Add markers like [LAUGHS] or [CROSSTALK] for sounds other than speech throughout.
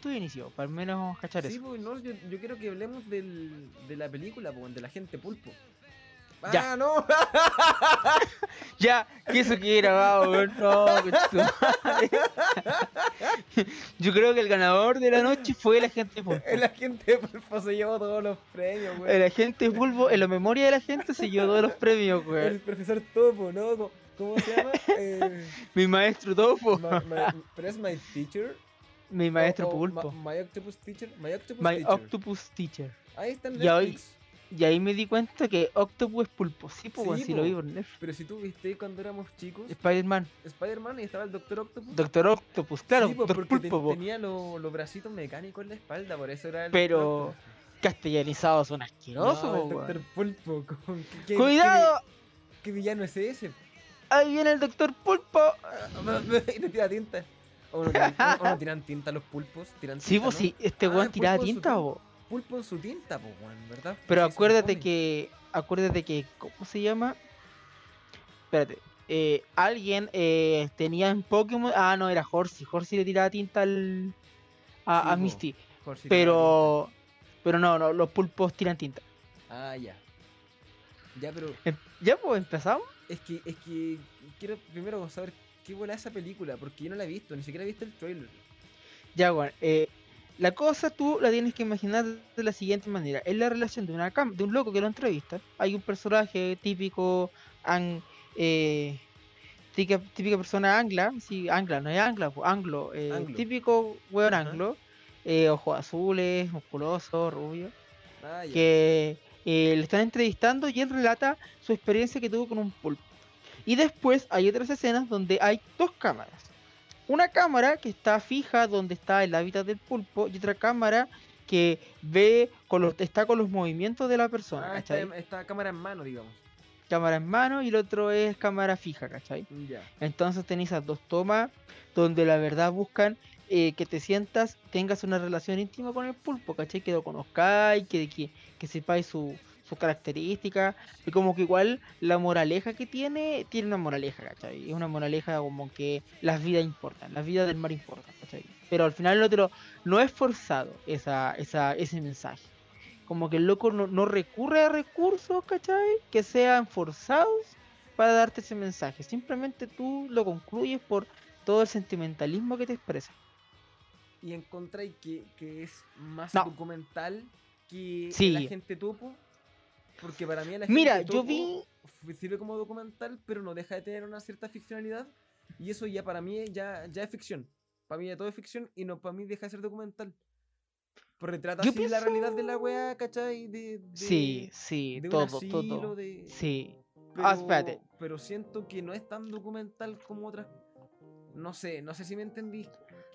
punto de inicio, para al menos cachar Sí, eso. pues no, yo, yo quiero que hablemos del, de la película, pues, de la gente pulpo. Ya. ¡Ah, no! [LAUGHS] Ya, que eso que grabado, weón. No. [LAUGHS] Yo creo que el ganador de la noche fue el agente Pulpo. [LAUGHS] El agente pulpo se llevó todos los premios, güey. El agente Pulpo, en la memoria de la gente, se llevó todos los premios, El weón. profesor Topo, ¿no? ¿Cómo, cómo se llama? Eh, Mi maestro Topo. ma- ma- pero es My Teacher. Mi maestro Pulpo. ma- my Octopus Teacher. My Octopus My Teacher. Octopus Teacher. Ahí está en Y hoy- Netflix. Y ahí me di cuenta que Octopus es pulpo. Sí, pues, Sí, si po. lo vi por Netflix. Pero si tú viste cuando éramos chicos, Spider-Man. Spider-Man y estaba el Doctor Octopus. Doctor Octopus, claro, sí, Doctor porque Pulpo, po. tenía lo- los bracitos mecánicos en la espalda, por eso era el Pero-. Castellanizados son asquerosos, No, po. Doctor Pulpo. [LAUGHS] ¿con qué- qué- ¡Cuidado! ¿qué, qué villano es ese? Ahí viene el Doctor Pulpo. y te tira tinta. O no, tiran, o- o no tiran tinta los pulpos, tiran Sí, pues sí, este Ah, weón tiraba tinta, tin- po. Pulpo en su tinta, pues, weón, ¿verdad? Pero Así acuérdate que. Acuérdate que. ¿Cómo se llama? Espérate. eh, alguien eh, tenía en Pokémon. Ah, no, era Horsey. Horsey le tiraba tinta al. A, Sí, a po. Misty. Tiraba Pero. Pero no, no, los pulpos tiran tinta. tinta. Ah, ya. Ya, pero Em- Ya, pues empezamos. es que, es que quiero primero saber qué bola esa película, porque yo no la he visto, ni siquiera he visto el trailer. Ya, bueno. eh, la cosa tú la tienes que imaginar de la siguiente manera. Es la relación de, una de un loco que lo entrevista. Hay un personaje típico. an- eh, típica, típica persona angla. Sí, angla, no es angla, anglo. eh, Anglo. Típico weón anglo. ojos azules, musculoso, rubio. Ah, que le están entrevistando y él relata su experiencia que tuvo con un pulpo. Y después hay otras escenas donde hay dos cámaras. Una cámara que está fija donde está el hábitat del pulpo y otra cámara que ve con los, está con los movimientos de la persona. Ah, está, cámara en mano, digamos. Cámara en mano y el otro es cámara fija, ¿cachai? Entonces tenéis esas dos tomas donde la verdad buscan eh, que te sientas, tengas una relación íntima con el pulpo, ¿cachai? Que lo conozcáis, que, que, que sepáis su, sus características. Y como que igual la moraleja que tiene, tiene una moraleja, ¿cachai? Es una moraleja como que las vidas importan, las vidas del mar importan, ¿cachai? Pero al final el otro no es forzado esa, esa, ese mensaje. Como que el loco no, no recurre a recursos, ¿cachai? Que sean forzados para darte ese mensaje. Simplemente tú lo concluyes por todo el sentimentalismo que te expresa. Y encontráis que, que es más No. documental que Sí. el agente topo. Porque para mí agente Mira, yo vi. sirve como documental, pero no deja de tener una cierta ficcionalidad. Y eso ya para mí ya, ya es ficción. Para mí ya todo es ficción y no para mí deja de ser documental. Pues retrata así la realidad de la pienso- weá, ¿cachai? De, de, Sí, sí, de todo, asilo, todo. de- Sí. Pero, Ah, espérate. pero siento que no es tan documental como otras. No sé, no sé si me entendí.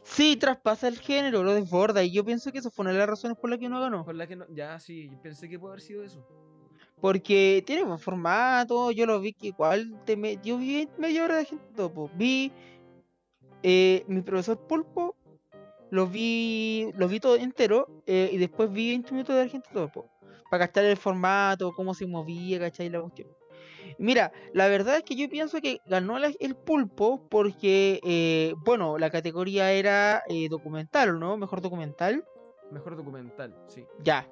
Sí, traspasa el género, lo desborda. Y yo pienso que eso fue una de las razones por las que no ganó. Por la que no. Ya, sí, pensé que puede haber sido eso. Porque tiene buen formato. Yo lo vi que igual. Te me... Yo vi media hora de gente topo. Vi. eh, mi profesor Pulpo. Lo vi. Lo vi todo entero. eh, y después vi 20 minutos de gente topo. Para gastar el formato, cómo se movía, ¿cachai? La cuestión. Mira, la verdad es que yo pienso que ganó la- el pulpo porque, eh, bueno, la categoría era eh, documental, ¿no? Mejor documental. Mejor documental, sí. Ya.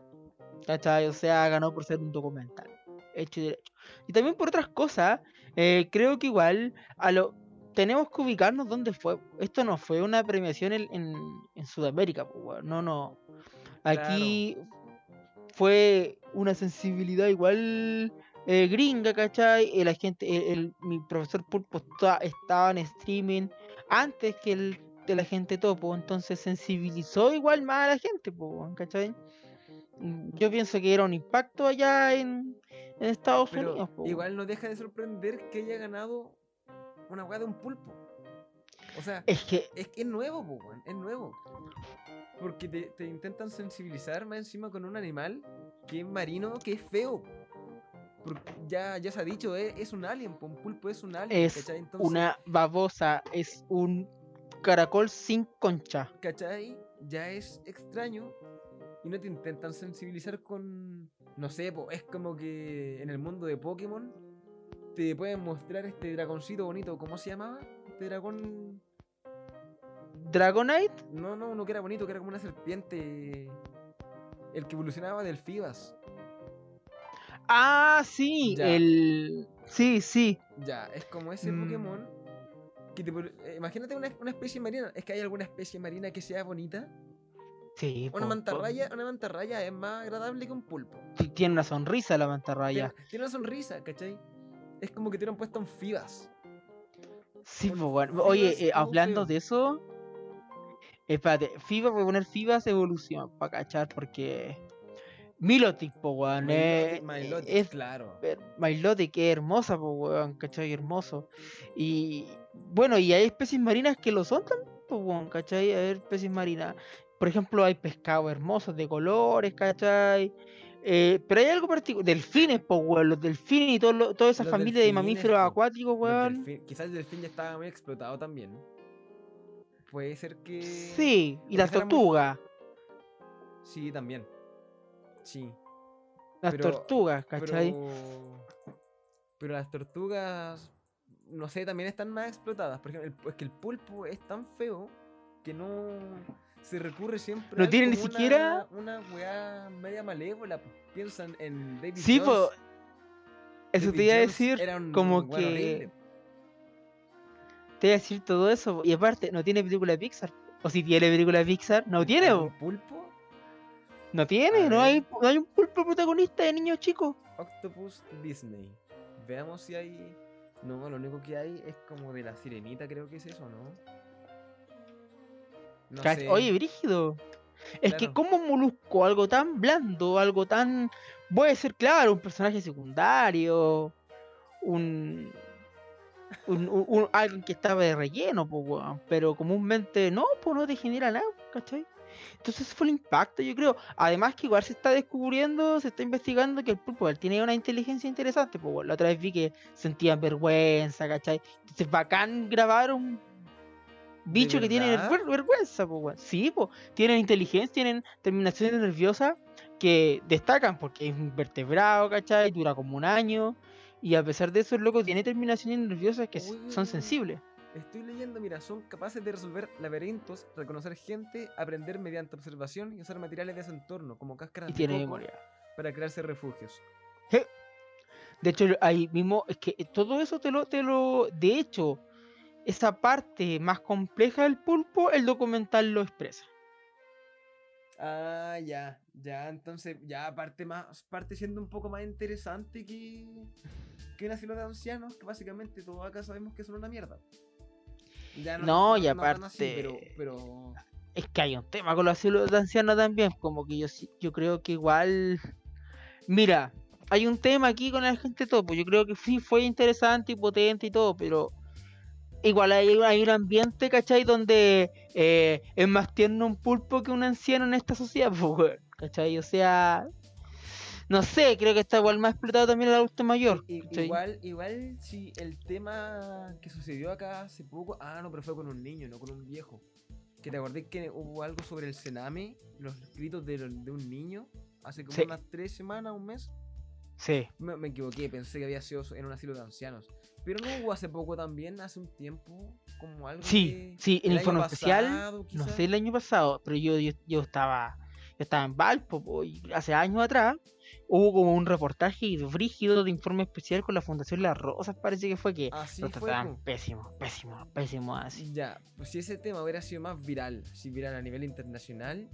¿Cachai? O sea, ganó por ser un documental. Hecho y derecho. Y también por otras cosas, eh, creo que igual a lo tenemos que ubicarnos dónde fue. Esto no fue una premiación en, en, en Sudamérica, no, no. Aquí fue una sensibilidad igual eh, gringa, ¿cachai? El agente, el, el- mi profesor Pulpo esta- estaba en streaming antes que el de la gente topo, entonces sensibilizó igual más a la gente, po, ¿cachai? Yo pienso que era un impacto allá en, en Estados Pero Unidos, po, igual no deja de sorprender que haya ganado una weá de un pulpo. O sea, Es que, es que es nuevo, po, es nuevo. Porque te, te intentan sensibilizar más encima con un animal que es marino, que es feo. Porque ya, ya se ha dicho, es, es un alien, po, un pulpo es un alien, es una babosa, es un caracol sin concha. ¿cachai? Ya es extraño y no te intentan sensibilizar con, no sé, po, es como que en el mundo de Pokémon te pueden mostrar este dragoncito bonito, ¿cómo se llamaba? Este dragón... Dragonite. No, no, uno que era bonito, que era como una serpiente. El que evolucionaba del Fibas. Ah, sí, Ya. el. Sí, sí. Ya, es como ese Mm. Pokémon. Que te vol- eh, imagínate una, una especie marina. ¿Es que hay alguna especie marina que sea bonita? Sí, Una po, po. mantarraya, una mantarraya es más agradable que un pulpo. Tiene una sonrisa la mantarraya. Tiene, tiene una sonrisa, ¿cachai? Es como que te hubieran puesto un Fibas. Sí, pues bueno. Oye, eh, hablando de eso. Espérate, FIBA, voy a poner FIBAS evolución para cachar porque. Milotic, po weón. eh, Milotic, Milotic, es claro. Milotic es hermosa, po weón, ¿cachai? Hermoso. Y bueno, y hay especies marinas que lo son también, po weón, ¿cachai? Hay especies marinas. Por ejemplo, hay pescados hermosos de colores, ¿cachai? Eh, pero hay algo particular. Delfines, po weón, los delfines y todo lo- toda esa Los familia de mamíferos acuáticos, weón. quizás el delfín ya estaba muy explotado también. Puede ser que. Sí, y las muy- tortugas. Sí, también. Sí. Las Pero- tortugas, ¿cachai? Pero, pero las tortugas, no sé, también están más explotadas. Por ejemplo, el- es que el pulpo es tan feo que no se recurre siempre No tiene ni siquiera- una, una weá media malévola. Piensan en David Sí, Jones. po. Eso David te iba a decir, era un como weón que. horrible. Te iba a decir todo eso. Y aparte, no tiene película de Pixar. O si tiene película de Pixar, no tiene, ¿Algún po. pulpo? No tiene, no hay, no hay un pulpo protagonista de niños chicos. Octopus Disney. Veamos si hay. No, lo único que hay es como de la sirenita, creo que es eso, ¿no? No Cach- sé. Oye, brígido. Es que como un molusco, algo tan blando, algo tan... Puede ser, claro, un personaje secundario, un... un, un- un- alguien que estaba de relleno, po, pero comúnmente no, pues no te genera nada, ¿cachai? Entonces ese fue el impacto, yo creo. Además que igual se está descubriendo, se está investigando que el pulpo tiene una inteligencia interesante, pues la otra vez vi que sentían vergüenza, ¿cachai? Entonces bacán grabar un bicho que tiene verdad? ver- vergüenza, pues weón. Sí, pues tienen inteligencia, tienen terminaciones nerviosas que destacan porque es un vertebrado, ¿cachai? Dura como un año. Y a pesar de eso, el loco tiene terminaciones nerviosas que Uy, son sensibles. Estoy leyendo, mira, son capaces de resolver laberintos, reconocer gente, aprender mediante observación y usar materiales de su entorno, como cáscaras Y de tiene coco, memoria. para crearse refugios. De hecho, ahí mismo, es que todo eso te lo, te lo. De hecho, esa parte más compleja del pulpo, el documental lo expresa. Ah, ya, ya, entonces, ya parte más, parte siendo un poco más interesante que, que un asilo de ancianos, que básicamente todos acá sabemos que son una mierda. Ya No, y tan así, pero, aparte- pero Es que hay un tema con los asilos de ancianos también. Como que yo sí- yo creo que igual. Mira, hay un tema aquí con la gente topo. Yo creo que sí fue interesante y potente y todo, pero. Igual hay, hay un ambiente, ¿cachai? Donde eh, es más tierno un pulpo que un anciano en esta sociedad, [LAUGHS] pues, ¿cachai? O sea. No sé, creo que está igual más explotado también el adulto mayor. Igual, igual si el tema que sucedió acá hace poco, ah no, pero fue con un niño, no con un viejo. Que te acordé que hubo algo sobre el cename, los gritos de, de un niño, hace como Sí. unas tres semanas, un mes. Sí. Me, me equivoqué, pensé que había sido en un asilo de ancianos. Pero no hubo hace poco también, hace un tiempo, como algo Sí, que- sí, el el informe especial. No sé el año pasado, pero yo, yo, yo estaba yo estaba en Valpo po, y hace años atrás hubo como un reportaje frígido de informe especial con la Fundación Las Rosas, parece que fue que Así lo fue. trataban po. pésimo, pésimo, pésimo así. Ya, pues si ese tema hubiera sido más viral, si viral a nivel internacional,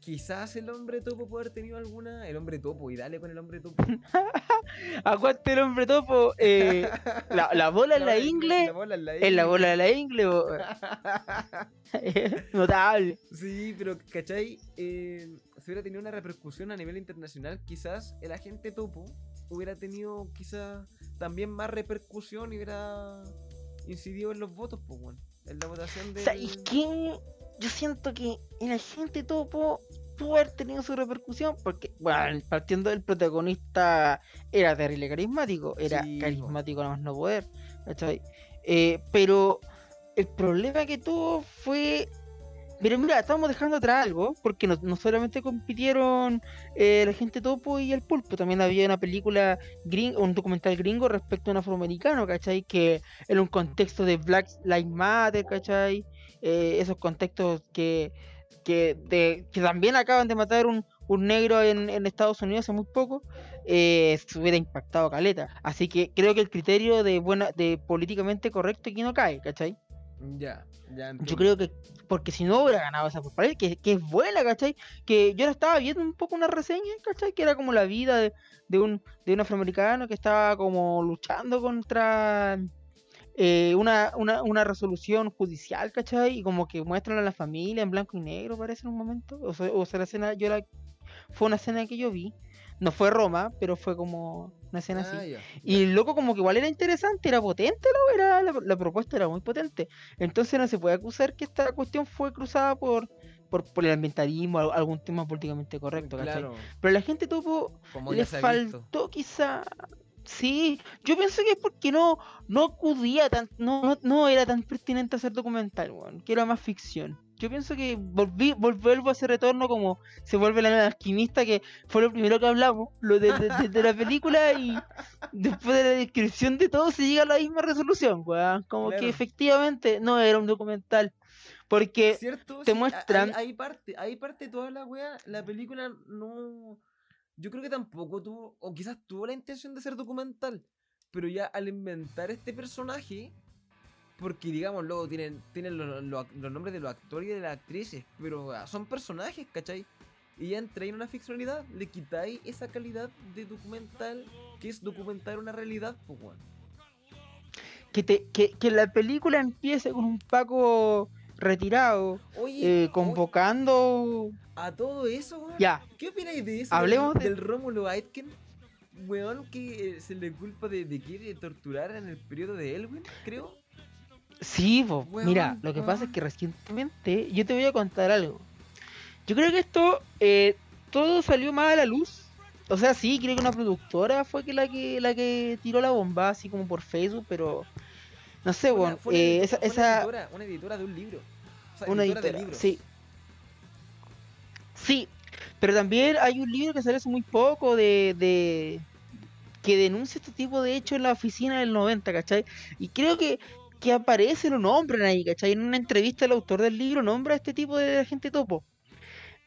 quizás el hombre topo puede haber tenido alguna. El hombre topo, y dale con el hombre topo. [LAUGHS] Aguante el hombre topo, eh, la, la [LAUGHS] bola en la ingle, la bola en la en la ingle. bola de la ingle, [LAUGHS] notable. sí, pero ¿cachai? Eh, si hubiera tenido una repercusión a nivel internacional, quizás el agente topo hubiera tenido quizás también más repercusión y hubiera incidido en los votos, pues, bueno, en la votación de. ¿Sabes qué? Yo siento que en el gente topo pudo haber tenido su repercusión porque, bueno, partiendo del protagonista era terrible carismático, era Sí, carismático nada más no poder, ¿cachai? Eh, pero el problema que tuvo fue Pero mira, estamos dejando atrás algo, porque no, no solamente compitieron eh, la gente topo y el pulpo, también había una película, gringo, un documental gringo respecto a un afroamericano, ¿cachai? Que en un contexto de Black Lives Matter, ¿cachai? Eh, esos contextos que, que, que también acaban de matar un, un negro en, en Estados Unidos hace muy poco, eh, se hubiera impactado caleta. Así que creo que el criterio de buena, de políticamente correcto aquí no cae, ¿cachai? Ya, ya entiendo. Yo creo que, porque si no hubiera ganado esa por pared, que, que es buena, ¿cachai? Que yo la estaba viendo un poco una reseña, ¿cachai? Que era como la vida de, de un, de un afroamericano que estaba como luchando contra eh, una, una, una resolución judicial, ¿cachai? Y como que muestran a la familia en blanco y negro, parece en un momento. O sea, o sea la escena, yo la, fue una escena que yo vi. No fue Roma, pero fue como una escena así. Ah, Y loco, como que igual era interesante, era potente, ¿no? era, la, la propuesta era muy potente. Entonces no se puede acusar que esta cuestión fue cruzada por, por, por el ambientalismo, al- algún tema políticamente correcto, ¿cachai? Claro, Pero la gente tuvo, como le ya se ha visto. faltó quizá. Sí, yo pienso que es porque no, no acudía tan, no, no, no era tan pertinente hacer documental, weón, que era más ficción. Yo pienso que volví, vol- vuelvo a ese retorno como se vuelve la alquimista, que fue lo primero que hablamos, lo de, de- la película, y después de la descripción de todo se llega a la misma resolución, weón. Como Claro. que efectivamente no era un documental. Porque ¿Cierto? te Sí, muestran- ahí parte, ahí parte toda la wea. La película no. Yo creo que tampoco tuvo. O quizás tuvo la intención de ser documental. Pero ya al inventar este personaje. Porque digamos, luego tienen, tienen los, los ac- los nombres de los actores y de las actrices. Pero ah, son personajes, ¿cachai? Y ya entra en una ficcionalidad. Le quitáis esa calidad de documental. Que es documentar una realidad, pues weón. que, te, que, que la película empiece con un Paco retirado, Oye, eh, convocando... a todo eso, weón. Ya, ¿Qué opináis de eso? Hablemos del, de- del Rómulo Aitken. Weón, que eh, se le culpa de, de que torturar en el periodo de Elwin, creo. Sí, po, mira, lo que pasa es que recientemente yo te voy a contar algo. Yo creo que esto, eh, todo salió más a la luz. O sea, sí, creo que una productora fue que la que la que tiró la bomba, así como por Facebook, pero no sé, una- bueno, fue una eh, edito- esa, fue una esa editora, una editora de un libro. O sea, una editora de libros. sí. Sí, pero también hay un libro que salió hace muy poco de, de que denuncia este tipo de hechos en la oficina del 90, ¿cachai? Y creo que, que aparece, lo nombran ahí, ¿cachai? En una entrevista el autor del libro nombra a este tipo de agente topo.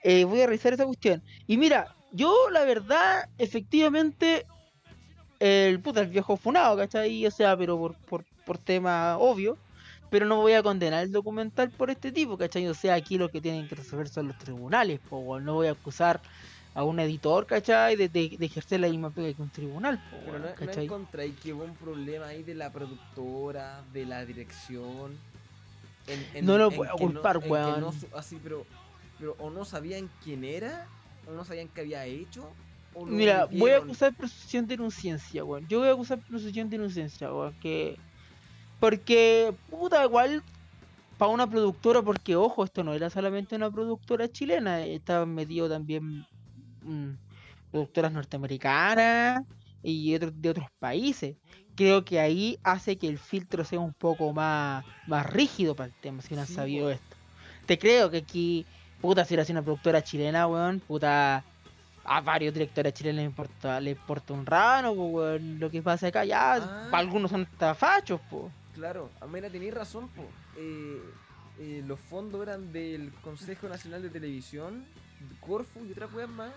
Eh, voy a revisar esa cuestión. Y mira, yo la verdad, efectivamente, el puta, el viejo funado, ¿cachai? O sea, pero por, por, por tema obvio. Pero no voy a condenar el documental por este tipo, ¿cachai? O sea, aquí lo que tienen que resolver son los tribunales, po, no voy a acusar a un editor, ¿cachai? De, de- de ejercer la misma pega que un tribunal, po, Pero weón, no, no ¿cachai? encontráis que hubo un problema ahí de la productora, de la dirección. en- en- No lo puedo no- culpar, weón. no su- así, pero, pero o no sabían quién era, o no sabían qué había hecho. O lo Mira, voy a acusar presunción de inocencia, weón. Yo voy a acusar presunción de inocencia, weón. Que... Porque, puta, igual, para una productora, porque ojo, esto no era solamente una productora chilena, estaban metidos también mm, productoras norteamericanas y otros de otros países. Creo que ahí hace que el filtro sea un poco más, más rígido para el tema, si no han Sí, sabido weón. esto. Te creo que aquí, puta, si era una productora chilena, weón, puta, a varios directores chilenos les importa, les importa un rano, po, weón, lo que pasa acá, ya, Ah. algunos son hasta fachos, po. Claro, a mira, tenéis razón, po. Eh, eh, los fondos eran del Consejo Nacional de Televisión, Corfu y otras weas más.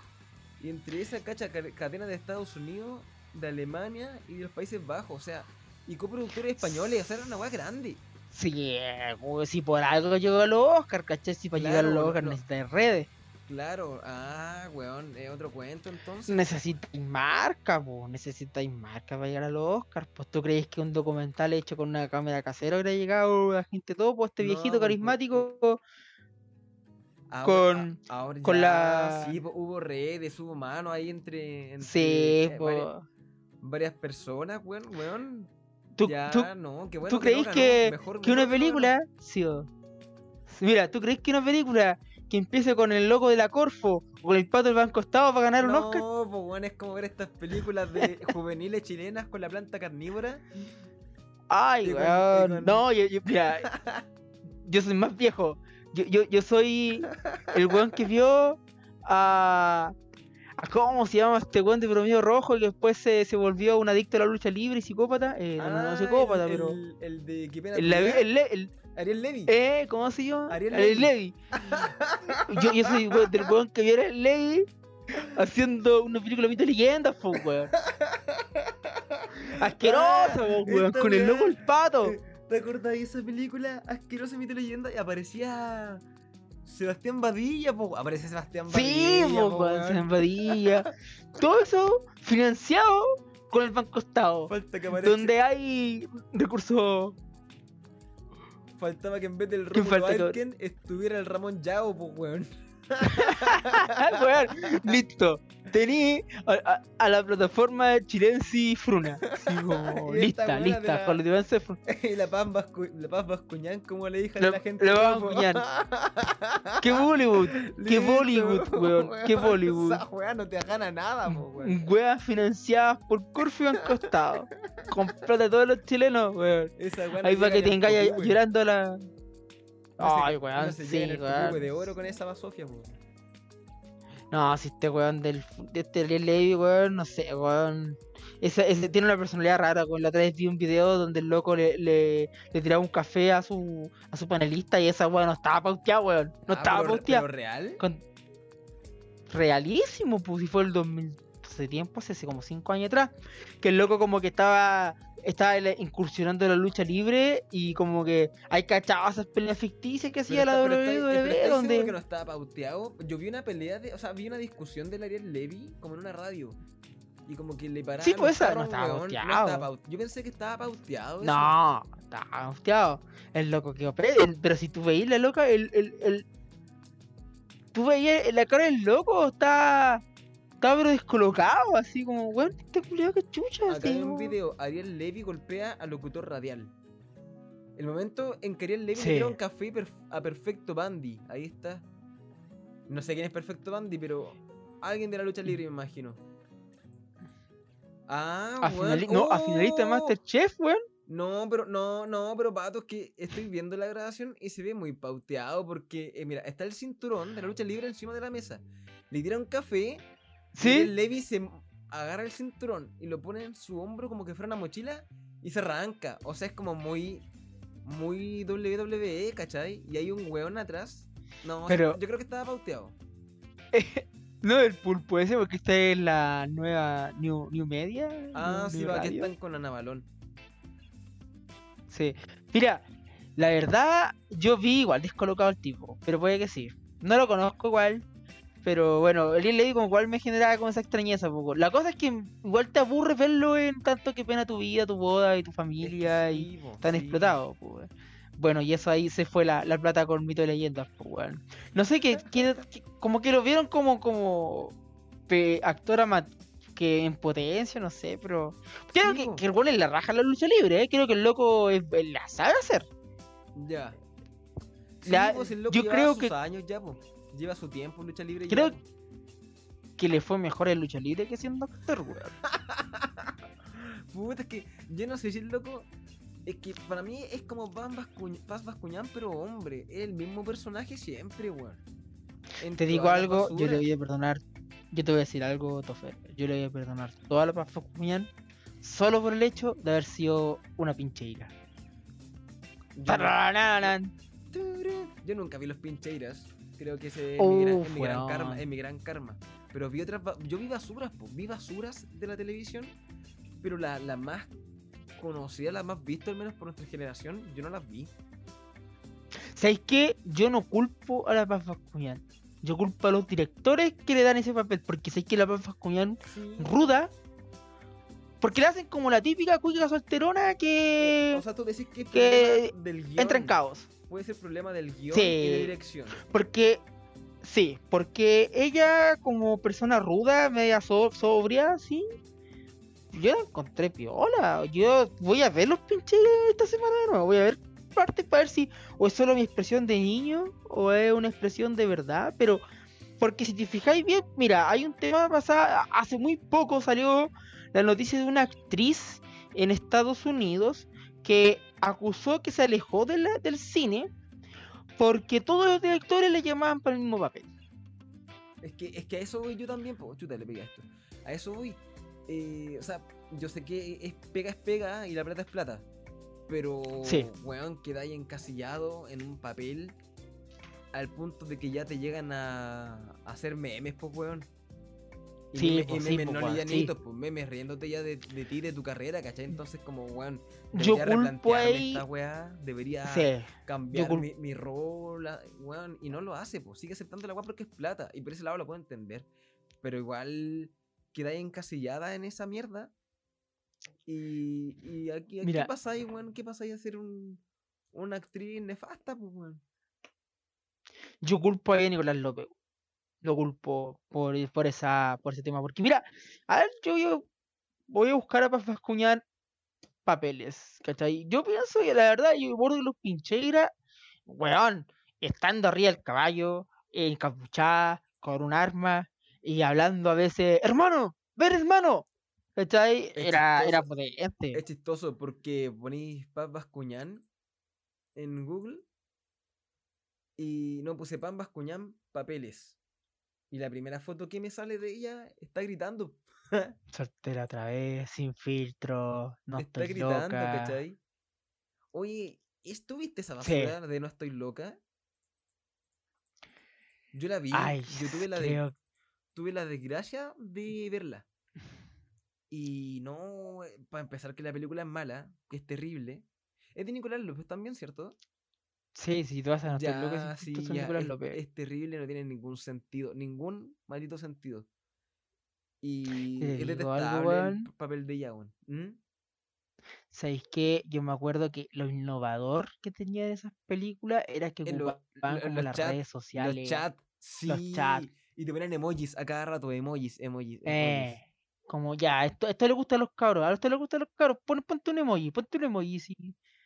Y entre esa cacha ca- cadena de Estados Unidos, de Alemania y de los Países Bajos, o sea, y coproductores españoles, o sea, era una wea grande. Sí, eh, weón, si por algo llegó a los Oscar, ¿cachai? Si para llegar Claro, los no- Oscar no. redes. Claro, ah, weón, es otro cuento entonces. Necesitáis marca, po. Necesitáis marca para llegar a los Oscars. Pues tú crees que un documental hecho con una cámara casera hubiera llegado a gente todo, pues este No, viejito pues, carismático. Ahora- con- ahora con ya, la- Sí, hubo redes, hubo mano ahí entre, entre Sí, eh, varias, varias personas, weón, weón. ¿Tú, ya, tú, no, qué bueno ¿tú que no crees que, mejor- que mejor una no película... Sí, Mira, ¿tú crees que una película que empiece con el logo de la Corfo o con el pato del Banco Estado va a ganar un no, Oscar? pues weón, es como ver estas películas de [LAUGHS] juveniles chilenas con la planta carnívora. Ay, weón. con- No, yo, yo- mira, [LAUGHS] yo soy más viejo. Yo, yo, yo soy el weón que vio a, a. ¿Cómo se llama este weón de promedio rojo que después se, se volvió un adicto a la lucha libre y psicópata? Eh, no, no, no Ah, psicópata, el, pero. El, el de qué pena El, el, Ariel Levy. eh, ¿cómo se llama? Ariel El Levi. Yo, yo soy weón, del weón que vio el Levi haciendo una película de leyendas, po, weón. [LAUGHS] Asqueroso, po, weón, con el loco el pato. ¿Te acordás de esa película asquerosa mito leyenda? Y aparecía Sebastián Badilla, po. Aparece Sebastián Sí, Badilla. po, po, weón, weón. se enfadilla. [LAUGHS] Todo eso financiado con el Banco Estado. Falta que aparezca. Donde hay recursos. Faltaba que en vez del ¿Quién Rómulo? Aitken estuviera el Ramón Yao, po, weón. [LAUGHS] Weón, listo. Tení a, a- a la plataforma Chilensi Fruna. Así [LAUGHS] como, lista, lista. la- Con Fruna. [LAUGHS] y la Paz, la Paz Vascuñán, como le dije a La- la gente. la Paz po. Vascuñán. ¡Qué Bollywood! ¡Qué Bollywood, weón! ¡Qué Bollywood! Esa weá no te gana nada, po, weón. Weas financiadas por Banco Estado. Con plata de todos los chilenos, weón. Esa Ahí para que tengáis Cocuhue. llorando a la. Ay, weón, sí, weón. de oro con esa basofia, po. No, si este weón del, de este Levy, weón, no sé, weón. Ese, ese tiene una personalidad rara, weón. La otra vez vi un video donde el loco le, le, le tiraba un café a su, a su panelista y esa weón no estaba pauteada, weón. No Ah, estaba pero- pauteada. ¿Pero real? Con... Realísimo, pues si fue el 2000, hace tiempo, hace como 5 años atrás, que el loco como que estaba estaba incursionando en la lucha libre y como que hay cachado esas peleas ficticias que hacía la WWE donde que no estaba pauteado. Yo vi una pelea de, o sea, vi una discusión del Ariel Levy como en una radio. Y como que le paraban Sí, pues, esa no estaba weón, pauteado. estaba Yo pensé que estaba pauteado. eso. No, estaba angustiado. El loco que el- Pero si tú veías la loca, el, el, el- Tú veías la cara del loco, está. Pero descolocado, así como, weón, este culiado que chucha. Acá así, hay un video, Ariel Levy golpea al locutor radial. El momento en que Ariel Levy Sí. le tira un café perf- a Perfecto Bandy. Ahí está. No sé quién es Perfecto Bandy, pero alguien de la lucha libre me imagino. Ah, A, weón. no, a finalista de ¡Oh! Masterchef, weón. No, pero no, no, pero pato, es que estoy viendo la grabación y se ve muy pauteado porque, eh, mira, está el cinturón de la lucha libre encima de la mesa. Le tira un café Sí. el Levi se agarra el cinturón y lo pone en su hombro como que fuera una mochila y se arranca. O sea, es como muy, muy WWE, ¿cachai? Y hay un weón atrás. No, Pero- yo creo que estaba pauteado. [LAUGHS] No el pulpo ese, porque esta es la nueva New, new Media. Ah, New- sí, va, que están con Ana Balón. Sí. Mira, la verdad, yo vi igual descolocado al tipo, pero puede que sí. No lo conozco igual, pero bueno, el Lady como igual me generaba como esa extrañeza poco. La cosa es que igual te aburre verlo en tanto que pena tu vida, tu boda y tu Es que familia y tan sí. explotado, pues. Bueno, y eso ahí se fue la, la plata con mito de leyendas, pues. No sé qué, como que lo vieron como, como pe- actor que en potencia, no sé, pero creo Sí, que, que el es la raja en la lucha libre, ¿eh? creo que el loco es- la sabe hacer. Ya. Pues, el loco yo creo sus que- años ya, po. Lleva su tiempo en lucha libre. Creo que le fue mejor en lucha libre que siendo actor, weón. [LAUGHS] Puta, es que yo no sé si el loco. Es que para mí es como Paz Vascuñán, pero hombre. Es el mismo personaje siempre, weón. En Te digo algo, yo le voy a perdonar. Yo te voy a decir algo, Tofer. Yo le voy a perdonar toda la paz Facuñán solo por el hecho de haber sido una pinche hija. Yo. Yo nunca vi los pincheiras. Creo que ese es, mi, gran, es mi gran karma. Es mi gran karma. Pero vi otras. Yo vi basuras, po. Vi basuras de la televisión. Pero la, la más conocida, la más vista, al menos por nuestra generación, yo no las vi. ¿Sabéis qué? Yo no culpo a la paz Facuñán. Yo culpo a los directores que le dan ese papel. Porque sé que la paz Facuñán Sí. ruda. Porque le hacen como la típica cuica solterona que O sea, tú decís que es que entra en caos. Puede ser problema del guion Sí. y de dirección. Porque, sí, porque ella como persona ruda, media so- sobria, sí. Yo la encontré piola. Yo voy a ver los pinches esta semana de nuevo. Voy a ver partes para ver si o es solo mi expresión de niño o es una expresión de verdad. Pero, porque si te fijáis bien, mira, hay un tema pasado, hace muy poco salió la noticia de una actriz en Estados Unidos que acusó que se alejó de la- del cine porque todos los directores le llamaban para el mismo papel. Es que, es que a eso voy yo también, pues, chuta, le pegué a esto. A eso voy. Eh, o sea, yo sé que es pega es pega y la plata es plata. Pero, Sí. weón, queda ahí encasillado en un papel al punto de que ya te llegan a, a hacer memes, pues, weón. Y, Sí, meme- y pues, sí, memes pues, no weón, sí. pues memes riéndote ya de, de ti, de tu carrera, ¿cachai? Entonces, como, weón, Yo debería culpo replantearme ahí- esta weá, debería Sí. cambiar mi, mi rol, a- weón, y no lo hace, pues sigue aceptando la weá porque es plata, y por ese lado lo puedo entender, pero igual queda ahí encasillada en esa mierda. Y, y aquí, Mira. ¿qué pasa ahí, weón? ¿Qué pasa ahí a ser un, una actriz nefasta, pues, weón? Yo culpo a Nicolás López. Lo culpo por, por, esa, por ese tema. Porque mira, a ver, yo, yo voy a buscar a Paz Vascuñán papeles. ¿Cachai? Yo pienso que la verdad, yo bordo los Pincheira, weón, estando arriba del caballo, encapuchada, con un arma, y hablando a veces, hermano, ven hermano. ¿Cachai? Es Era, era potente. Es chistoso porque ponéis Paz Bascuñán en Google y no puse Paz Bascuñán papeles. Y la primera foto que me sale de ella está gritando. [LAUGHS] Soltera otra vez, sin filtro, no está estoy gritando, loca. ¿cachai? Oye, ¿estuviste esa Sí. basura de No estoy loca? Yo la vi, Ay, yo tuve la, de- tuve la desgracia de verla. Y no, para empezar que la película es mala, que es terrible. Es de Nicolás López también, ¿cierto? Sí, si tú vas a no estoy loca, Ya, si sí, ya, Nicolás es, López. es terrible, no tiene ningún sentido, ningún maldito sentido. Y es digo algo, detestable el papel de ella. ¿Mm? ¿Sabéis qué? Yo me acuerdo que lo innovador que tenía de esas películas era que En lo- ocupaban lo- como los las chat- redes sociales. Los chats, sí. los chats. Y te ponen emojis a cada rato, emojis, emojis, emojis. Eh, como ya, esto, esto le gusta a los cabros, a esto le gusta a los cabros, pon, ponte un emoji, ponte un emoji, sí.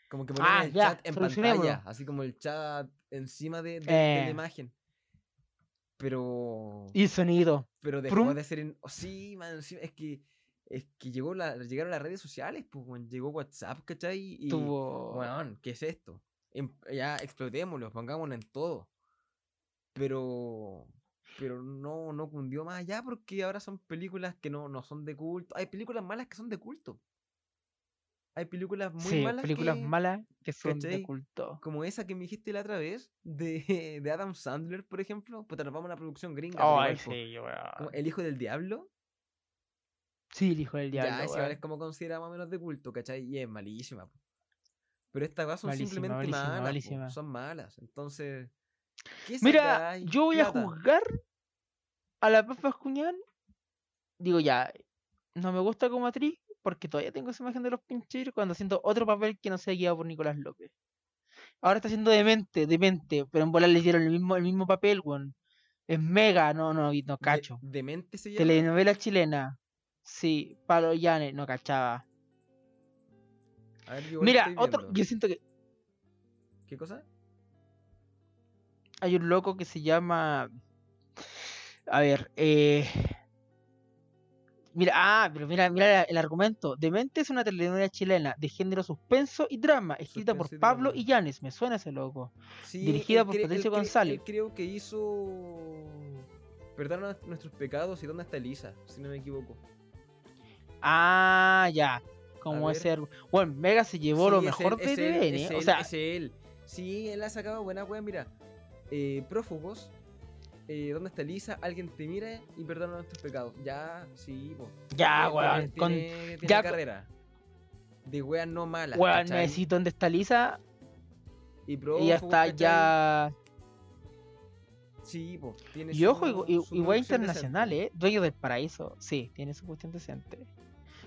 Como que ponen Ah, el ya, chat en pantalla, así como el chat encima de, de- de la Eh. imagen. Pero. Y sonido. Pero dejó Prum. de ser en. oh, sí, man, es que. Es que llegó la, llegaron las redes sociales, pues, weón, llegó WhatsApp, ¿cachai? Y. Tuvo. Weón, ¿qué es esto? Em- ya explotémoslo, pongámoslo en todo. Pero. Pero no, no cundió más allá porque ahora son películas que no, no son de culto. Hay películas malas que son de culto. Hay películas muy sí, malas películas que, malas que son de culto. como esa que me dijiste la otra vez, de, [LAUGHS] de Adam Sandler, por ejemplo. Pues nos vamos a una producción gringa. Ay, sí. Como El hijo del diablo. Sí, el hijo del ya, diablo. ese igual weón. es como considera más o menos de culto, ¿cachai? Y es malísima. po. Pero estas cosas son Malísima, simplemente malísima, malas. malísima. Son malas. Entonces. ¿qué Mira, yo voy a juzgar a la Paz Vascuñán. Digo ya, no me gusta como actriz porque todavía tengo esa imagen de los pincheros cuando haciendo otro papel que no sea guiado por Nicolás López. Ahora está haciendo demente, demente, pero en volar le hicieron el mismo, el mismo papel, weón. Es mega, no, no, no De- cacho. Demente se llama. Telenovela chilena. Sí, Palo Llanes, no cachaba. A ver, yo Mira, otro, viendo. yo siento que ¿Qué cosa? hay un loco que se llama. A ver, eh. Mira, ah, pero mira, mira el argumento. Demente es una telenovela chilena de género suspenso y drama, escrita por y Pablo drama. Illanes, me suena ese loco. Sí, Dirigida por Patricio González. él creo que hizo. Perdona nuestros pecados y dónde está Elisa, si no me equivoco. Ah, ya. Como ese. Bueno, Mega se llevó lo Sí, mejor él, de TVN, es o sea, es él. Sí, él ha sacado buena wea, mira. Eh, prófugos. Eh, ¿Dónde está Elisa? Alguien te mira y perdona nuestros pecados. Ya, sí, po. ya, weón. tiene- Con, tiene- ya carrera. De weas no malas. weón, necesito dónde está Lisa. Y Y ya prófugos, está, ¿cachai? ya. Sí, po. Tiene Y ojo, su- y, y- su y wea internacional, decente. ¿eh? Dueño del paraíso. Sí, tiene su cuestión decente.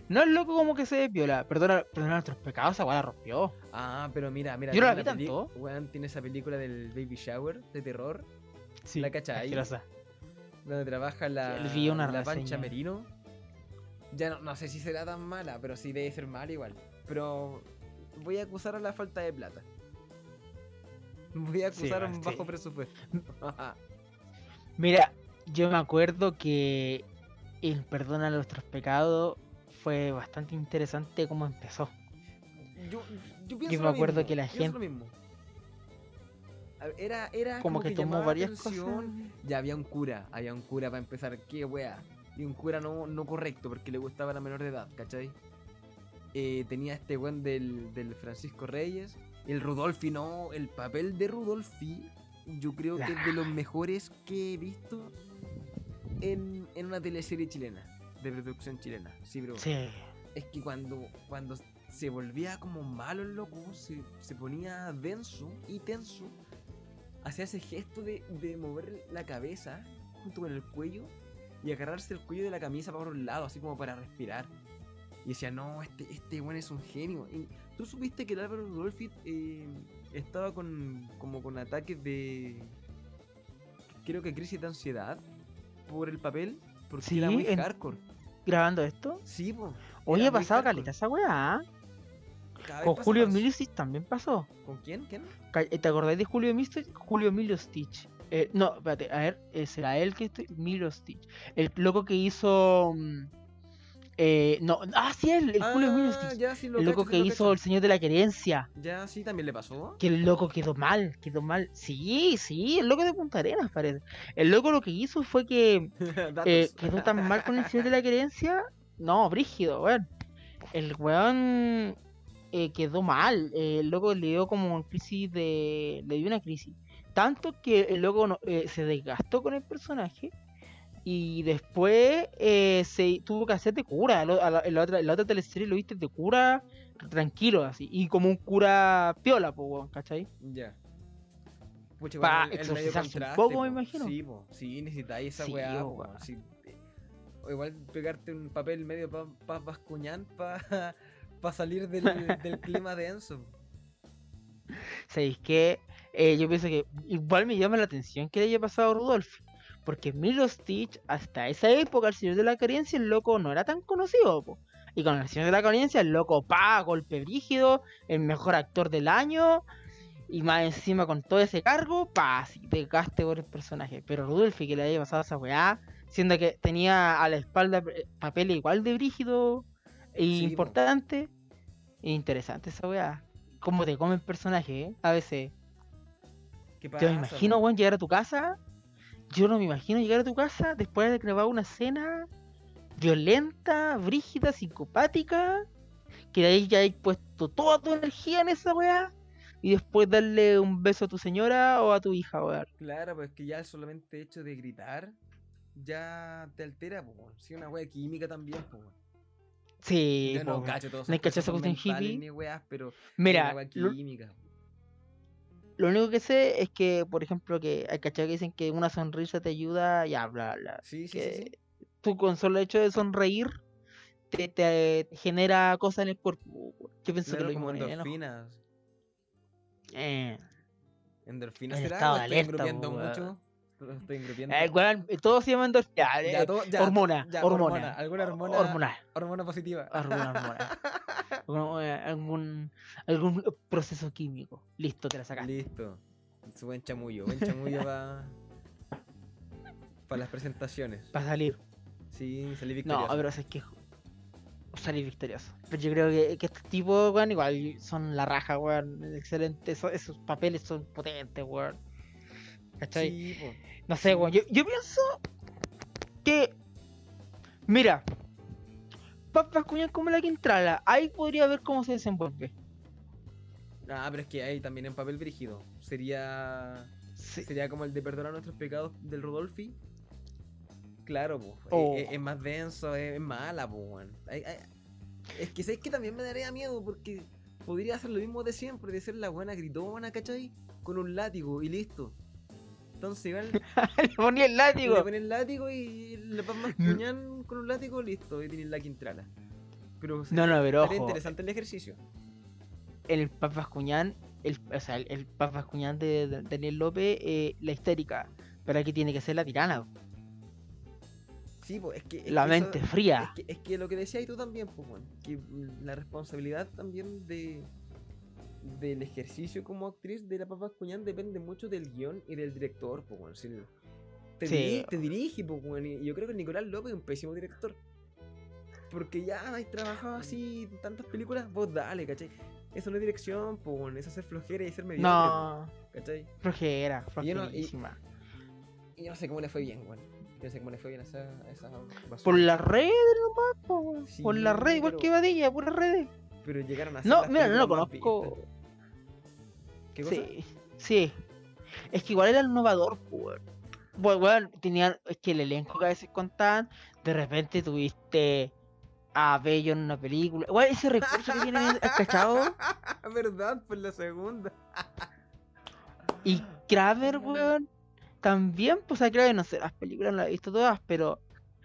No es loco como que se desviola. Perdona, perdona nuestros pecados, esa weá la rompió. Ah, pero mira, mira. Yo no la vi tanto. Weón, tiene esa película del Baby Shower de terror. Sí, ¿La cachai? asquerosa. donde trabaja la, una la pancha merino. Ya no, no sé si será tan mala, pero sí debe ser mala igual. Pero voy a acusar a la falta de plata. Voy a Sí, acusar a un sí. bajo presupuesto. Mira, yo me acuerdo que el Perdona nuestros pecados fue bastante interesante cómo empezó. yo, yo pienso me lo acuerdo mismo, que la pienso lo gente- mismo. Era, era Como que tomó varias atención. cosas. Ya había un cura, había un cura para empezar, qué wea. Y un cura no, no correcto, porque le gustaba la menor de edad, ¿cachai? Eh, tenía este weón del, del Francisco Reyes. El Rudolfi, no, el papel de Rudolfi, yo creo que es de los mejores que he visto en, en una teleserie chilena, de producción chilena. Sí, bro. Sí. Es que cuando, cuando se volvía como malo el loco, se, se ponía denso y tenso, hacía ese gesto de, de mover la cabeza junto con el cuello y agarrarse el cuello de la camisa para un lado, así como para respirar. Y decía, no, este, este weón es un genio. Y tú supiste que el Álvaro Rudolfi eh, estaba con, como con ataques de, creo que crisis de ansiedad por el papel, porque era Sí, muy en- hardcore. Grabando esto. Sí, po. Oye, Era ha muy pasado hardcore. caleta esa weá. ¿ah? Cada Con Julio más. Emilio Stitch también pasó. ¿Con quién? ¿Quién? Ca- ¿Te acordáis de Julio Emilio Stitch? Julio Emilio Stitch. Eh, no, espérate, a ver, eh, será él que estoy. Emilio Stitch. El loco que hizo. mm, eh, no, ah, sí, el, el Julio Emilio Ah, Stitch. ya, sí, lo El loco cacho, que sí lo hizo cacho. El Señor de la Querencia. Ya, sí, también le pasó. Que el loco quedó mal, quedó mal. Sí, sí, el loco de Punta Arenas parece. El loco lo que hizo fue que [LAUGHS] eh, quedó tan mal con el Señor de la Querencia. No, brígido, weón. El weón eh, quedó mal. eh, el loco le dio como crisis de. Le dio una crisis. Tanto que el loco no- eh, se desgastó con el personaje. Y después eh, se tuvo que hacer de cura. La- En la, otra, la otra teleserie lo viste de cura tranquilo, así. Y como un cura piola, pues, weón, ¿cachai? Ya. Pucha, Pa' igual el- el medio exorcizarse un poco, me po. imagino. Sí, po. Sí, necesitáis esa Sí, weá, po, po, sí. O igual pegarte un papel medio para pa Bascuñán para salir del, [LAUGHS] del clima denso. ¿Sabéis que Yo pienso que igual me llama la atención que le haya pasado a Rudolph. Porque Milo Stitch, hasta esa época, el Señor de la Carencia, el loco no era tan conocido. po. Y con el Señor de la Carencia, el loco, pa, golpe brígido, el mejor actor del año. Y más encima con todo ese cargo, pa, así, desgaste por el personaje. Pero Rudolph, que le haya pasado esa weá, siendo que tenía a la espalda eh, papel igual de brígido Sí, po. importante. e interesante esa weá. Cómo te come el personaje, ¿eh? A veces. ¿Qué Te pasa, imagino, po? weón, llegar a tu casa. Yo no me imagino llegar a tu casa después de grabar una escena violenta, brígida, psicopática. Que de ahí ya hay puesto toda tu energía en esa weá. Y después darle un beso a tu señora o a tu hija, weón. Claro, pues que ya solamente hecho de gritar ya te altera, po. weón. Sí, una wea química también, po. Sí, Yo no cacho todos ¿No esos mentales hippie? ni weas, pero Mira, lo, lo único que sé es que, por ejemplo, que hay cachado que dicen que una sonrisa te ayuda, ya, bla, bla. Sí, sí, sí, sí. que tú con solo hecho de sonreír te, te genera cosas en el cuerpo. Yo pienso Claro, que lo mismo en el enojo. endorfinas. Eh, ¿Endorfinas En será? estado ¿O de estoy alerta, weón. mucho? ¿O Estoy engrupiendo. eh, weón, todo se llama endorfina. Ya, Ya, eh, todo- ya, hormona, ya, hormona, ¿Alguna hormona? Hormona positiva. hormona, hormona. [LAUGHS] Algún- eh, algún, proceso químico. Listo, te la sacaste. Listo. Su buen chamullo. Buen chamullo [LAUGHS] para para las presentaciones. Para salir. Sí, salí No, victorioso. pero es que salir victorioso. Pero yo creo que, que este tipo, weón, igual son la raja, weón. Excelente. Esos, esos papeles son potentes, weón. ¿Cachai? Sí, po. No sé, weón. Yo, yo pienso que. Mira. Papas cuñas como la Quintrala. Ahí podría ver cómo se desenvuelve. Ah, pero es que ahí también en papel brígido. Sería. Sí. Sería como el de perdonar nuestros pecados del Rodolfi. Claro, po. Es- Oh. Es, es más denso, es, mala, ay- Es que sabes que también me daría miedo porque podría hacer lo mismo de siempre, de ser la buena gritona, ¿cachai? Con un látigo y listo. Entonces igual [LAUGHS] Le ponía el látigo. le ponen el látigo y le ponen más Mm. con un látigo, listo, y tienen la quintrala. Pero No, no, pero ojo. interesante el ejercicio. El Papas Cuñán. El, o sea, el, el Cuñán de, de Daniel López, eh, la histérica. Pero aquí tiene que ser la tirana. Sí, pues es que. es la que eso- mente fría. Es que, es que lo que decías tú también, pues, weón, que la responsabilidad también de del ejercicio como actriz de la Papá Cuñán depende mucho del guion y del director, pues, weón. Si te, Sí. diri- te dirige, pues, weón, y yo creo que Nicolás López es un pésimo director. Porque ya has trabajado así tantas películas, vos dale, ¿cachai? Eso no es dirección, pues, weón. Eso es ser flojera y ser mediocre. No, ¿Cachai? flojera, Y yo no- y- flojerísima. Y yo no sé cómo le fue bien, weón. Yo no sé cómo le fue bien a esa, a esa. Por las redes nomás, po, weón. por Sí, las redes, igual pero- que Badilla, por las redes. Pero llegaron a ser No, mira, no lo conozco. ¿Qué cosa? Sí, sí. Es que igual era innovador, po, weón. Bueno, weón, tenían, es que el elenco que a veces contaban, de repente tuviste a Bello en una película. Igual ese recurso que tienen, ¿has ¿cachado? [LAUGHS] ¿Verdad? Por la segunda. [LAUGHS] Y Kramer, weón, también, pues a Kramer, no sé, las películas no las he visto todas, pero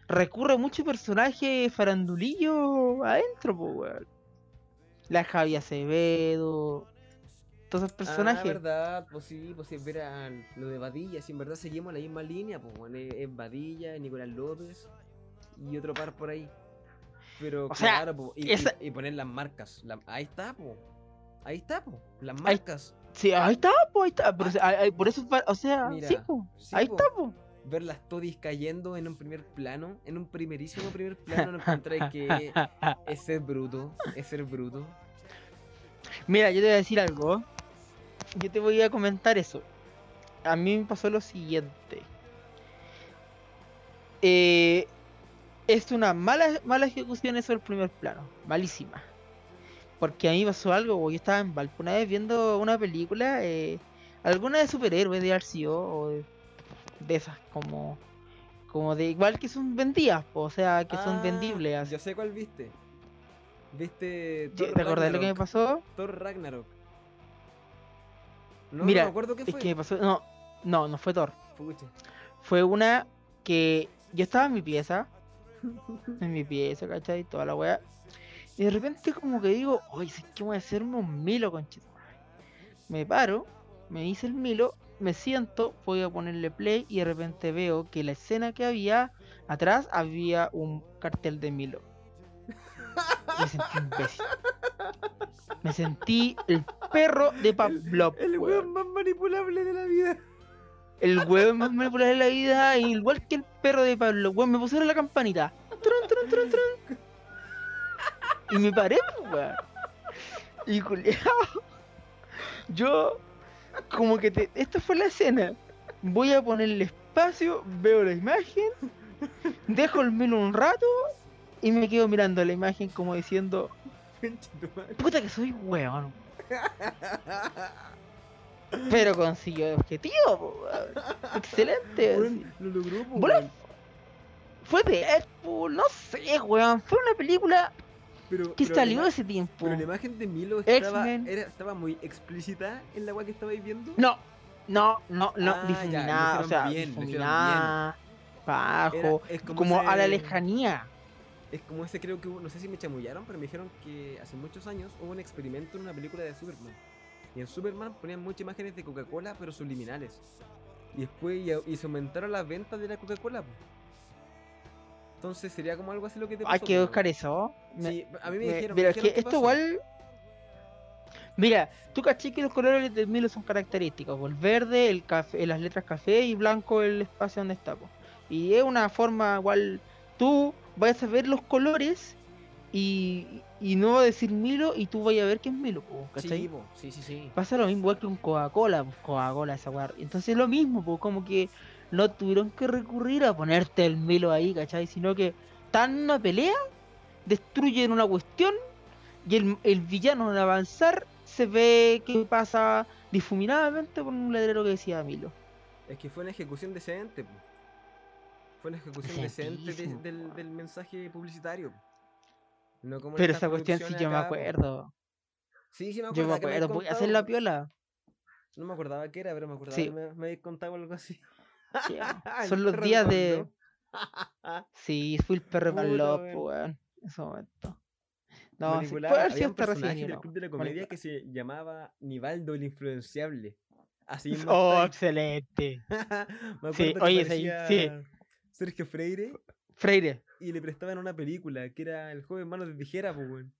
recurre mucho personaje farandulillo adentro, pues, weón. La Javi Acevedo, todos esos Ah, personajes. verdad, pues sí, pues sí, ver a lo de Badilla, si en verdad seguimos la misma línea, pues bueno, es, Badilla, Nicolás López y otro par por ahí. Pero O sea, claro, po, y, esa- y poner las marcas. la- ahí está, pues. Ahí está, pues. Las Ahí- marcas. Sí, ahí está, pues, ahí está. Pero, Ah. o sea, ahí- ahí- por eso, o sea, Mira, sí, pues, sí, ahí po. está, pues. Ver las todis cayendo en un primer plano, en un primerísimo primer plano, no encontráis que [LAUGHS] es ser bruto, es ser bruto. Mira, yo te voy a decir algo. Yo te voy a comentar eso. A mí me pasó lo siguiente. Eh, es una mala, mala ejecución eso del primer plano. Malísima. Porque a mí pasó algo. Yo estaba en Valpo una vez viendo una película. eh, alguna de superhéroes de RCO o de, de esas como como de igual que son vendidas po, o sea que son Ah, vendibles así. Ya sé cuál viste. Viste. ¿Te Thor lo que me pasó? Thor Ragnarok. No, Mira, no me acuerdo qué Es que me pasó. No, no, no fue Thor. Pucha. Fue una que yo estaba en mi pieza, [LAUGHS] en mi pieza, ¿cachai? Toda la weá. Y de repente como que digo, oye, es que voy a hacerme un milo, conchito. Me paro, me hice el milo, me siento, voy a ponerle play y de repente veo que la escena que había atrás había un cartel de milo. Me sentí imbécil. Me sentí el perro de Pavlov. El weón. weón más manipulable de la vida. El huevo más manipulable de la vida, igual que el perro de Pablo. Weón, me pusieron la campanita. Trun, trun, trun, trun. Y me paré, pues, weón. Y culiao. Yo, [LAUGHS] como que te. Esta fue la escena. Voy a ponerle espacio, veo la imagen, dejo el menú un rato y me quedo mirando la imagen como diciendo, puta que soy weón. Pero consiguió el objetivo, po. Excelente. lo logró, po. Fue Deadpool, no sé, weón. Fue una película Pero, que pero salió ese tiempo. Pero la imagen de Milo estaba, era, estaba muy explícita en la weá que estabais viendo. No, no, no, no, Ah, ya, difuminada, o hicieron sea, bien, difuminada, bajo, Era- es como, a la ese- lejanía. Es como ese, creo que no sé si me chamullaron, pero me dijeron que hace muchos años hubo un experimento en una película de Superman. Y en Superman ponían muchas imágenes de Coca-Cola, pero subliminales. Y después y, y se aumentaron las ventas de la Coca-Cola. Entonces sería como algo así lo que te pasó. Hay que buscar eso. Me- Sí, a mí me me- dijeron. me pero es dijeron que esto pasó. igual. Mira, tú caché que los colores del Milo son característicos. El verde, el café, las letras café y blanco el espacio donde está. po. Y es una forma igual. Tú vas a ver los colores y, y no va a decir Milo y tú vas a ver que es Milo. po, ¿cachai? Sí, po, sí, sí, sí. Pasa lo mismo igual que con Coca-Cola, Coca-Cola esa weá. Entonces es lo mismo, pues como que no tuvieron que recurrir a ponerte el Milo ahí, ¿cachai? Sino que están una pelea, destruyen una cuestión y el, el villano al avanzar se ve que pasa difuminadamente por un letrero que decía Milo. Es que fue una ejecución decente. Fue una ejecución decente de- del, del mensaje publicitario. No como Pero esa cuestión sí producciones yo me acá, acuerdo. Sí, sí me Yo acuerdo. me acuerdo, voy a hacer la piola. No me acordaba qué era, pero me acordaba Sí. que me, me habéis contado algo así. Sí, [LAUGHS] El Son los días de. [LAUGHS] Sí, fui el perro Puta, Pavlov, weón. pues, weón, en ese momento. No, sí, Manipulaba- puede haber había un personaje del ¿no? Club de la Comedia que se llamaba Nivaldo el Influenciable. Así Oh, excelente. [LAUGHS] Me Sí, acuerdo que oye, sí, Sergio Freire Freire. y le prestaban una película que era El joven mano de tijera, pues, weón.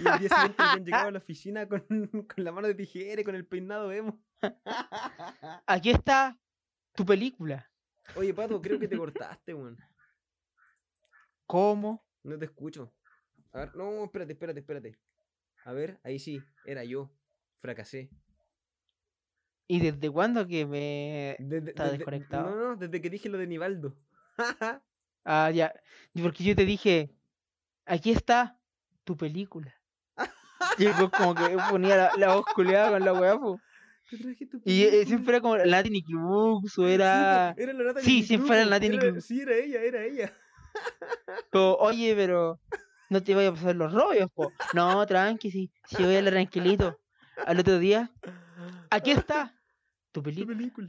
Y el día siguiente llegado a la oficina con, con la mano de tijera y con el peinado emo. Aquí está tu película. Oye, Pato, creo que te [LAUGHS] cortaste, weón. ¿Cómo? No te escucho. A ver, no, espérate, espérate, espérate. A ver, ahí sí, era yo. Fracasé. ¿Y desde cuándo que me Desde, está desde- desconectado? No, no, desde que dije lo de Nivaldo. [LAUGHS] Ah, ya. Porque yo te dije, aquí está tu película. [LAUGHS] Y como que ponía la, la voz culeada con la weá. Te traje tu Y eh, película. siempre era como Latin Crux o Sí, era. po, era la Natalie Sí, siempre era la Natalie era-. Sí, era ella, era ella. [LAUGHS] como, Oye, pero no te vayas a pasar los rollos, po. No, tranqui, sí. Si voy a hablar tranquilito. Al otro día, aquí está tu Tu película.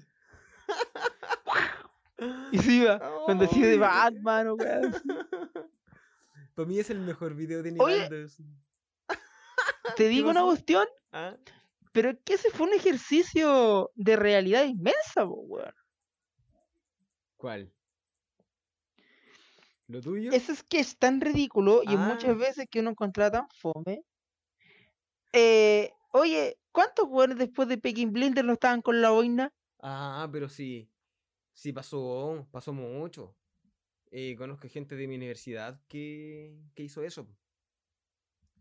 [LAUGHS] Y se iba. Cuando decía de Batman o así. [LAUGHS] Para mí es el mejor video de Oye, sí. Te digo una cuestión, ¿Ah? Pero es que ese fue un ejercicio de realidad inmensa, po, weón. ¿Cuál? ¿Lo tuyo? Ese es que es tan ridículo y Ah. muchas veces que uno encuentra tan fome. Eh, oye, ¿cuántos weones después de Peking Blinder no estaban con la boina? Ah, pero sí. Sí pasó, pasó mucho. Eh, conozco gente de mi universidad que, que hizo eso.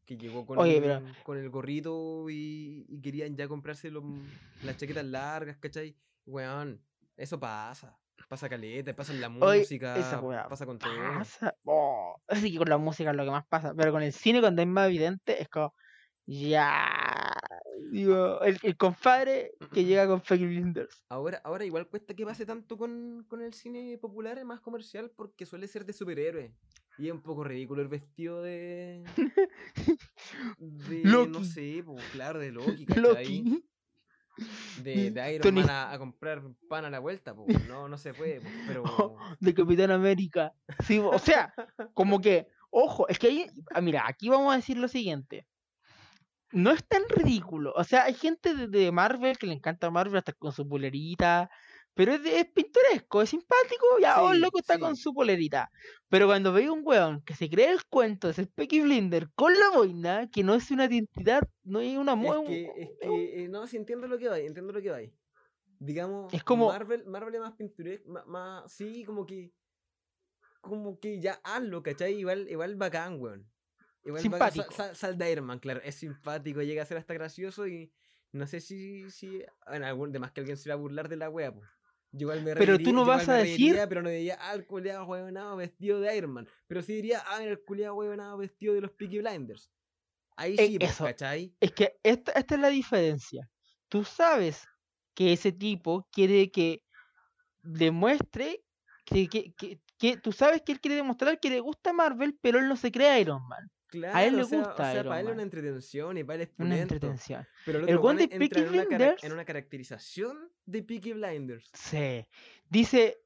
Que llegó con, Oye, el, pero- con el gorrito y, y querían ya comprarse los- las chaquetas largas, ¿cachai? Weón, eso pasa. Pasa caleta, pasa en la Oye, música, esa pasa con todo. Pasa. Oh, [LAUGHS] así que con la música es lo que más pasa. Pero con el cine, cuando es más evidente, es como. Ya. Digo, el, el compadre que llega con Peking Blinders. Ahora, ahora igual cuesta que pase tanto con, con el cine popular, más comercial, porque suele ser de superhéroes. Y es un poco ridículo el vestido de. [LAUGHS] de no Loki. sé, pues claro, de [LAUGHS] Loki. De, de Iron Tony- Man a, a comprar pan a la vuelta, pues [LAUGHS] no, no se puede, po, pero. de Capitán América. Sí, o sea, como que, ojo, es que ahí, ah, mira, aquí vamos a decir lo siguiente. No es tan ridículo. O sea, hay gente de, de Marvel que le encanta Marvel hasta con su polerita. Pero es, de- es pintoresco, es simpático. Ya, oh, el Sí, loco está con su polerita. Pero cuando veo un weón que se cree el cuento de ser Peaky Blinder con la boina, que no es una identidad, no es una Es que, es que, eh, no, sí entiendo lo que va, entiendo lo que va. Digamos, Es como- Marvel, Marvel es más pintoresco, más, más, sí, como que, como que ya hazlo, ¿cachai? Igual, igual bacán, weón. Igual Simpático. sa- sal de Iron Man, claro, es simpático, llega a ser hasta gracioso y no sé si, si, bueno, algún, de más que alguien se va a burlar de la wea, pues. Yo igual me Pero tú reiría- no vas a decir- reiría, pero no diría, ah, el culiado huevonado vestido de Iron Man. Pero sí diría, ah, el culiado huevonado vestido de los Peaky Blinders. Ahí Eh, sí, pues, eso. ¿cachai? Es que esta, esta es la diferencia. Tú sabes que ese tipo quiere que demuestre que, que, que, que- tú sabes que él quiere demostrar que le gusta Marvel, pero él no se cree Iron Man. Claro, a él le o sea, gusta o sea, Iron para él es una entretención y para él es Una entretención. Pero el El otro weón de Peaky en una, Blinders- en una caracterización de Peaky Blinders. Sí. Dice,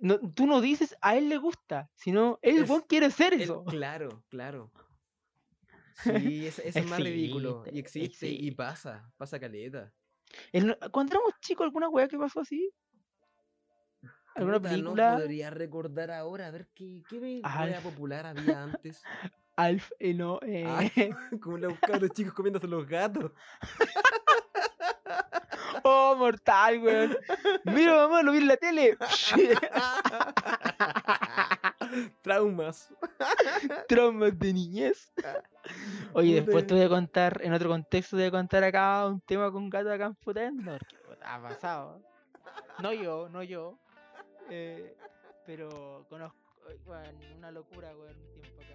no, tú no dices a él le gusta, sino él Es- quiere ser Él- eso. [LAUGHS] claro, claro. Sí, eso, es más ridículo. Y Existe, existe y pasa, pasa caleta. Cuando éramos chicos, ¿alguna weá que pasó así? ¿Alguna película? No podría recordar ahora, a ver qué, qué popular había antes. [LAUGHS] Alf, eh, no, [LAUGHS] eh. [LAUGHS] Como los cabros chicos comiéndose los gatos. [LAUGHS] Oh, mortal, weón. Mira, mamá, lo vi en la tele. Traumas. Traumas de niñez. Oye, después te voy a contar, en otro contexto, te voy a contar acá un tema con gato acá en Futendo, porque puta, ha pasado. No yo, no yo. eh, pero conozco, weón, una locura, weón, un tiempo acá